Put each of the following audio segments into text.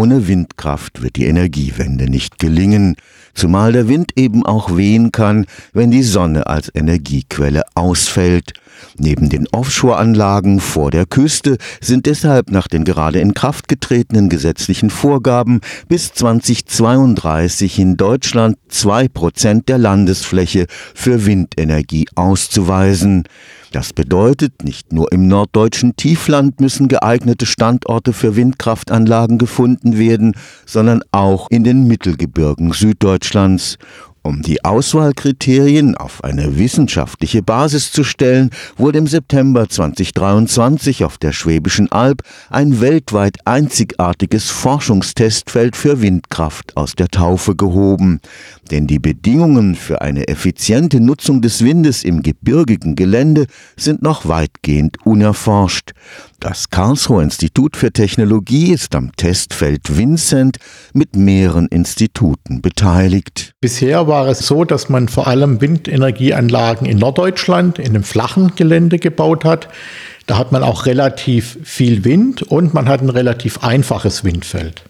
ohne Windkraft wird die Energiewende nicht gelingen, zumal der Wind eben auch wehen kann, wenn die Sonne als Energiequelle ausfällt. Neben den Offshore-Anlagen vor der Küste sind deshalb nach den gerade in Kraft getretenen gesetzlichen Vorgaben bis 2032 in Deutschland zwei Prozent der Landesfläche für Windenergie auszuweisen. Das bedeutet, nicht nur im norddeutschen Tiefland müssen geeignete Standorte für Windkraftanlagen gefunden werden, sondern auch in den Mittelgebirgen Süddeutschlands. Deutschlands um die Auswahlkriterien auf eine wissenschaftliche Basis zu stellen, wurde im September 2023 auf der Schwäbischen Alb ein weltweit einzigartiges Forschungstestfeld für Windkraft aus der Taufe gehoben. Denn die Bedingungen für eine effiziente Nutzung des Windes im gebirgigen Gelände sind noch weitgehend unerforscht. Das Karlsruher Institut für Technologie ist am Testfeld Vincent mit mehreren Instituten beteiligt. Bisher war es so, dass man vor allem Windenergieanlagen in Norddeutschland in einem flachen Gelände gebaut hat. Da hat man auch relativ viel Wind und man hat ein relativ einfaches Windfeld.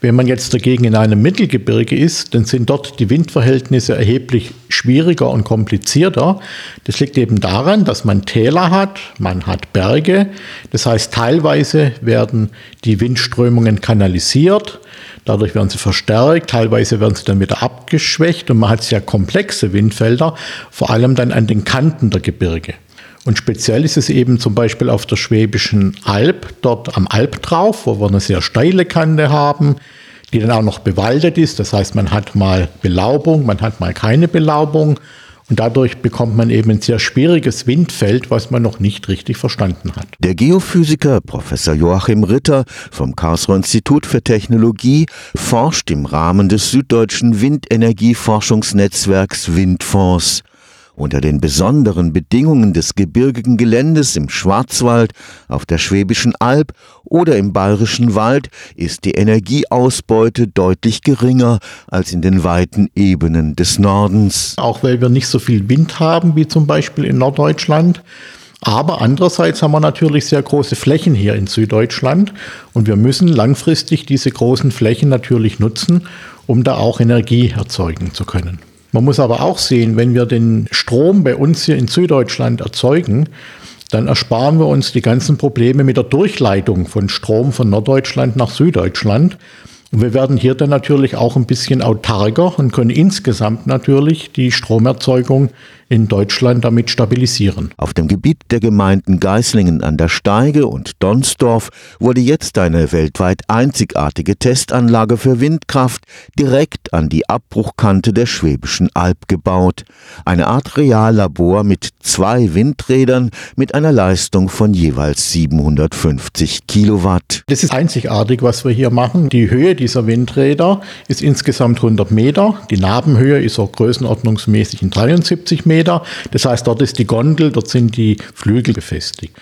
Wenn man jetzt dagegen in einem Mittelgebirge ist, dann sind dort die Windverhältnisse erheblich schwieriger und komplizierter. Das liegt eben daran, dass man Täler hat, man hat Berge. Das heißt, teilweise werden die Windströmungen kanalisiert, dadurch werden sie verstärkt, teilweise werden sie dann wieder abgeschwächt und man hat sehr komplexe Windfelder, vor allem dann an den Kanten der Gebirge. Und speziell ist es eben zum Beispiel auf der Schwäbischen Alb, dort am Albtrauf, wo wir eine sehr steile Kante haben, die dann auch noch bewaldet ist. Das heißt, man hat mal Belaubung, man hat mal keine Belaubung. Und dadurch bekommt man eben ein sehr schwieriges Windfeld, was man noch nicht richtig verstanden hat. Der Geophysiker Professor Joachim Ritter vom Karlsruher Institut für Technologie forscht im Rahmen des süddeutschen Windenergieforschungsnetzwerks Windfonds. Unter den besonderen Bedingungen des gebirgigen Geländes im Schwarzwald, auf der Schwäbischen Alb oder im Bayerischen Wald ist die Energieausbeute deutlich geringer als in den weiten Ebenen des Nordens. Auch weil wir nicht so viel Wind haben wie zum Beispiel in Norddeutschland. Aber andererseits haben wir natürlich sehr große Flächen hier in Süddeutschland und wir müssen langfristig diese großen Flächen natürlich nutzen, um da auch Energie erzeugen zu können. Man muss aber auch sehen, wenn wir den Strom bei uns hier in Süddeutschland erzeugen, dann ersparen wir uns die ganzen Probleme mit der Durchleitung von Strom von Norddeutschland nach Süddeutschland. Und wir werden hier dann natürlich auch ein bisschen autarker und können insgesamt natürlich die Stromerzeugung in Deutschland damit stabilisieren. Auf dem Gebiet der Gemeinden Geislingen an der Steige und Donsdorf wurde jetzt eine weltweit einzigartige Testanlage für Windkraft direkt an die Abbruchkante der Schwäbischen Alb gebaut. Eine Art Reallabor mit zwei Windrädern mit einer Leistung von jeweils 750 Kilowatt. Das ist einzigartig, was wir hier machen. Die Höhe dieser Windräder ist insgesamt 100 Meter. Die Nabenhöhe ist auch größenordnungsmäßig in 73 Meter. Meter. Das heißt, dort ist die Gondel, dort sind die Flügel befestigt.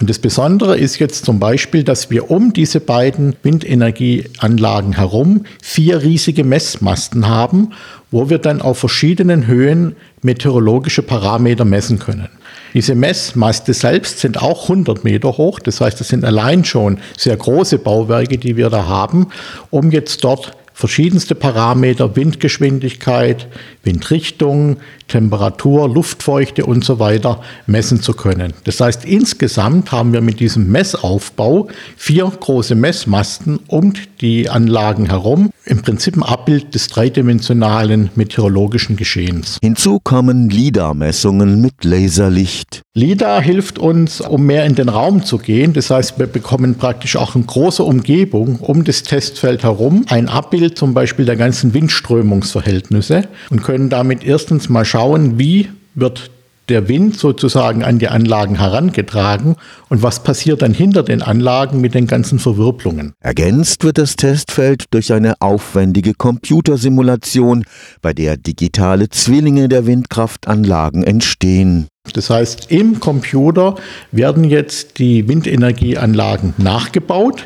Und das Besondere ist jetzt zum Beispiel, dass wir um diese beiden Windenergieanlagen herum vier riesige Messmasten haben, wo wir dann auf verschiedenen Höhen meteorologische Parameter messen können. Diese Messmaste selbst sind auch 100 Meter hoch. Das heißt, das sind allein schon sehr große Bauwerke, die wir da haben, um jetzt dort verschiedenste Parameter, Windgeschwindigkeit, Windrichtung, Temperatur, Luftfeuchte und so weiter messen zu können. Das heißt, insgesamt haben wir mit diesem Messaufbau vier große Messmasten um die Anlagen herum, im Prinzip ein Abbild des dreidimensionalen meteorologischen Geschehens. Hinzu kommen LIDAR-Messungen mit Laserlicht. LIDAR hilft uns, um mehr in den Raum zu gehen. Das heißt, wir bekommen praktisch auch in großer Umgebung um das Testfeld herum ein Abbild zum Beispiel der ganzen Windströmungsverhältnisse und können damit erstens mal schauen, wie wird der Wind sozusagen an die Anlagen herangetragen und was passiert dann hinter den Anlagen mit den ganzen Verwirbelungen. Ergänzt wird das Testfeld durch eine aufwendige Computersimulation, bei der digitale Zwillinge der Windkraftanlagen entstehen. Das heißt, im Computer werden jetzt die Windenergieanlagen nachgebaut.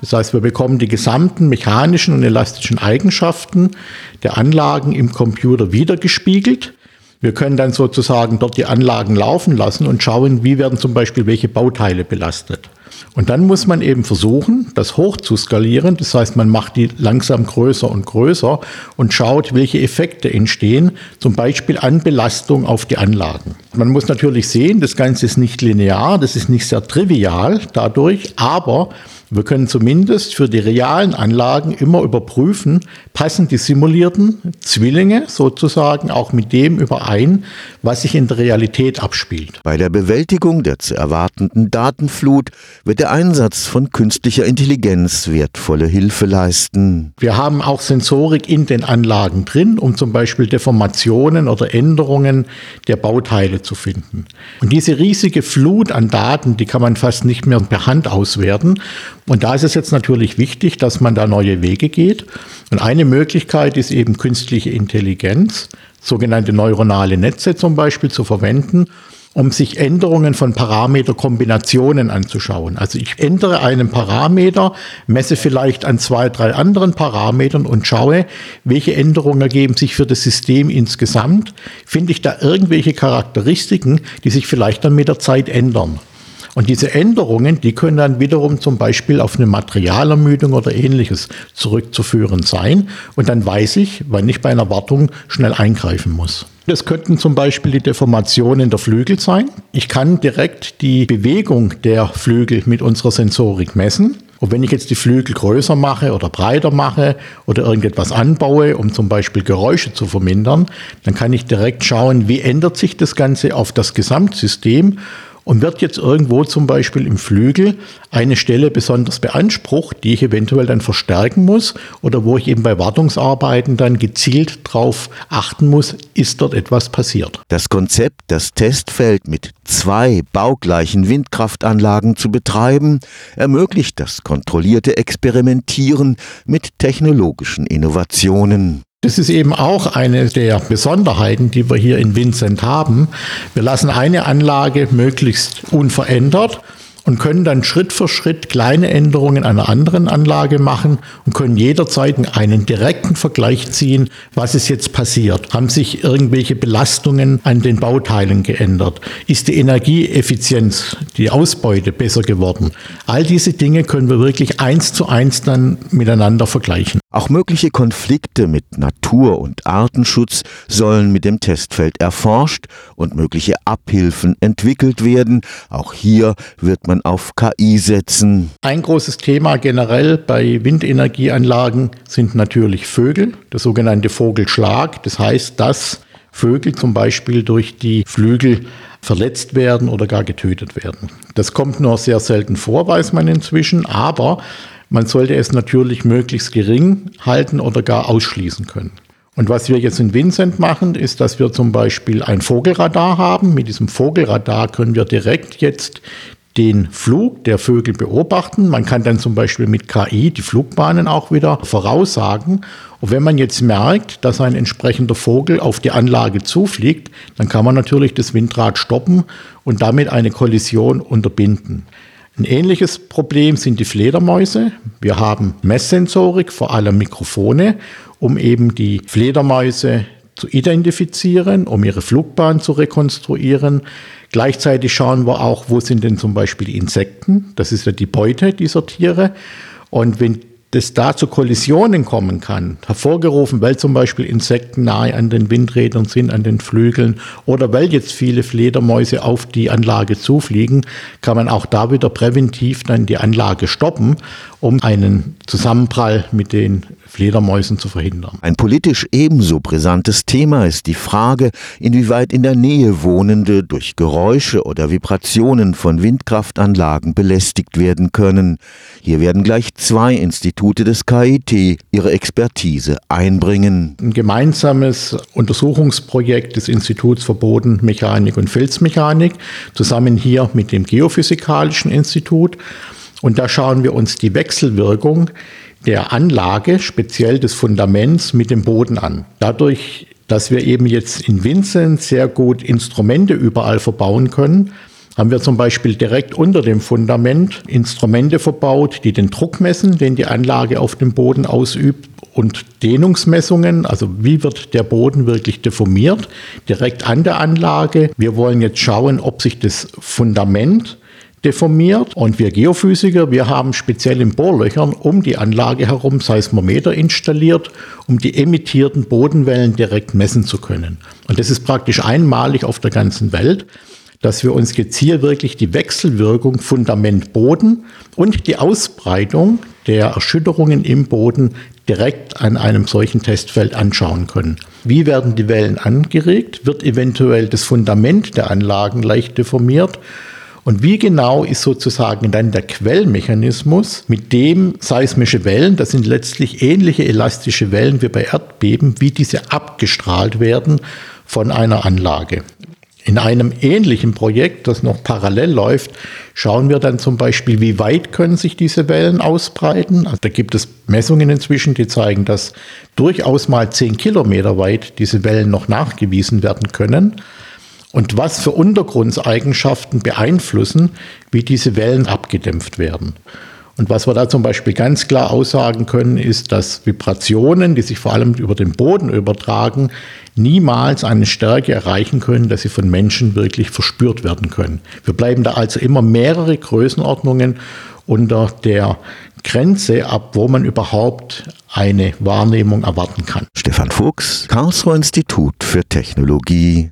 Das heißt, wir bekommen die gesamten mechanischen und elastischen Eigenschaften der Anlagen im Computer wiedergespiegelt. Wir können dann sozusagen dort die Anlagen laufen lassen und schauen, wie werden zum Beispiel welche Bauteile belastet. Und dann muss man eben versuchen, das hoch zu skalieren. Das heißt, man macht die langsam größer und größer und schaut, welche Effekte entstehen, zum Beispiel an Belastung auf die Anlagen. Man muss natürlich sehen, das Ganze ist nicht linear, das ist nicht sehr trivial dadurch, aber wir können zumindest für die realen Anlagen immer überprüfen, passen die simulierten Zwillinge sozusagen auch mit dem überein, was sich in der Realität abspielt. Bei der Bewältigung der zu erwartenden Datenflut wird der Einsatz von künstlicher Intelligenz wertvolle Hilfe leisten. Wir haben auch Sensorik in den Anlagen drin, um zum Beispiel Deformationen oder Änderungen der Bauteile zu finden. Und diese riesige Flut an Daten, die kann man fast nicht mehr per Hand auswerten. Und da ist es jetzt natürlich wichtig, dass man da neue Wege geht. Und eine Möglichkeit ist eben künstliche Intelligenz, sogenannte neuronale Netze zum Beispiel zu verwenden, um sich Änderungen von Parameterkombinationen anzuschauen. Also ich ändere einen Parameter, messe vielleicht an zwei, drei anderen Parametern und schaue, welche Änderungen ergeben sich für das System insgesamt. Finde ich da irgendwelche Charakteristiken, die sich vielleicht dann mit der Zeit ändern. Und diese Änderungen, die können dann wiederum zum Beispiel auf eine Materialermüdung oder ähnliches zurückzuführen sein. Und dann weiß ich, wann ich bei einer Wartung schnell eingreifen muss. Das könnten zum Beispiel die Deformationen der Flügel sein. Ich kann direkt die Bewegung der Flügel mit unserer Sensorik messen. Und wenn ich jetzt die Flügel größer mache oder breiter mache oder irgendetwas anbaue, um zum Beispiel Geräusche zu vermindern, dann kann ich direkt schauen, wie ändert sich das Ganze auf das Gesamtsystem und wird jetzt irgendwo zum Beispiel im Flügel eine Stelle besonders beansprucht, die ich eventuell dann verstärken muss oder wo ich eben bei Wartungsarbeiten dann gezielt darauf achten muss, ist dort etwas passiert. Das Konzept, das Testfeld mit zwei baugleichen Windkraftanlagen zu betreiben, ermöglicht das kontrollierte Experimentieren mit technologischen Innovationen. Das ist eben auch eine der Besonderheiten, die wir hier in Vincent haben. Wir lassen eine Anlage möglichst unverändert und können dann Schritt für Schritt kleine Änderungen einer anderen Anlage machen und können jederzeit einen direkten Vergleich ziehen, was ist jetzt passiert. Haben sich irgendwelche Belastungen an den Bauteilen geändert? Ist die Energieeffizienz, die Ausbeute besser geworden? All diese Dinge können wir wirklich eins zu eins dann miteinander vergleichen. Auch mögliche Konflikte mit Natur- und Artenschutz sollen mit dem Testfeld erforscht und mögliche Abhilfen entwickelt werden. Auch hier wird man auf KI setzen. Ein großes Thema generell bei Windenergieanlagen sind natürlich Vögel, der sogenannte Vogelschlag. Das heißt, dass Vögel zum Beispiel durch die Flügel verletzt werden oder gar getötet werden. Das kommt nur sehr selten vor, weiß man inzwischen, aber man sollte es natürlich möglichst gering halten oder gar ausschließen können. Und was wir jetzt in Vincent machen, ist, dass wir zum Beispiel ein Vogelradar haben. Mit diesem Vogelradar können wir direkt jetzt den Flug der Vögel beobachten. Man kann dann zum Beispiel mit KI die Flugbahnen auch wieder voraussagen. Und wenn man jetzt merkt, dass ein entsprechender Vogel auf die Anlage zufliegt, dann kann man natürlich das Windrad stoppen und damit eine Kollision unterbinden. Ein ähnliches Problem sind die Fledermäuse. Wir haben Messsensorik, vor allem Mikrofone, um eben die Fledermäuse zu identifizieren, um ihre Flugbahn zu rekonstruieren. Gleichzeitig schauen wir auch, wo sind denn zum Beispiel Insekten. Das ist ja die Beute dieser Tiere. Und wenn das da zu Kollisionen kommen kann, hervorgerufen, weil zum Beispiel Insekten nahe an den Windrädern sind, an den Flügeln oder weil jetzt viele Fledermäuse auf die Anlage zufliegen, kann man auch da wieder präventiv dann die Anlage stoppen, um einen Zusammenprall mit den Fledermäusen zu verhindern. Ein politisch ebenso brisantes Thema ist die Frage, inwieweit in der Nähe Wohnende durch Geräusche oder Vibrationen von Windkraftanlagen belästigt werden können. Hier werden gleich zwei Institute des KIT ihre Expertise einbringen. Ein gemeinsames Untersuchungsprojekt des Instituts für Bodenmechanik und Felsmechanik, zusammen hier mit dem Geophysikalischen Institut. Und da schauen wir uns die Wechselwirkung der Anlage, speziell des Fundaments, mit dem Boden an. Dadurch, dass wir eben jetzt in Vincent sehr gut Instrumente überall verbauen können, haben wir zum Beispiel direkt unter dem Fundament Instrumente verbaut, die den Druck messen, den die Anlage auf dem Boden ausübt und Dehnungsmessungen, also wie wird der Boden wirklich deformiert, direkt an der Anlage. Wir wollen jetzt schauen, ob sich das Fundament deformiert. Und wir Geophysiker, wir haben speziell in Bohrlöchern um die Anlage herum Seismometer installiert, um die emittierten Bodenwellen direkt messen zu können. Und das ist praktisch einmalig auf der ganzen Welt dass wir uns gezielt wirklich die Wechselwirkung Fundament-Boden und die Ausbreitung der Erschütterungen im Boden direkt an einem solchen Testfeld anschauen können. Wie werden die Wellen angeregt? Wird eventuell das Fundament der Anlagen leicht deformiert? Und wie genau ist sozusagen dann der Quellmechanismus, mit dem seismische Wellen, das sind letztlich ähnliche elastische Wellen wie bei Erdbeben, wie diese abgestrahlt werden von einer Anlage? In einem ähnlichen Projekt, das noch parallel läuft, schauen wir dann zum Beispiel, wie weit können sich diese Wellen ausbreiten. Also da gibt es Messungen inzwischen, die zeigen, dass durchaus mal zehn Kilometer weit diese Wellen noch nachgewiesen werden können. Und was für Untergrundeigenschaften beeinflussen, wie diese Wellen abgedämpft werden. Und was wir da zum Beispiel ganz klar aussagen können, ist, dass Vibrationen, die sich vor allem über den Boden übertragen, niemals eine Stärke erreichen können, dass sie von Menschen wirklich verspürt werden können. Wir bleiben da also immer mehrere Größenordnungen unter der Grenze ab, wo man überhaupt eine Wahrnehmung erwarten kann. Stefan Fuchs, Karlsruher Institut für Technologie,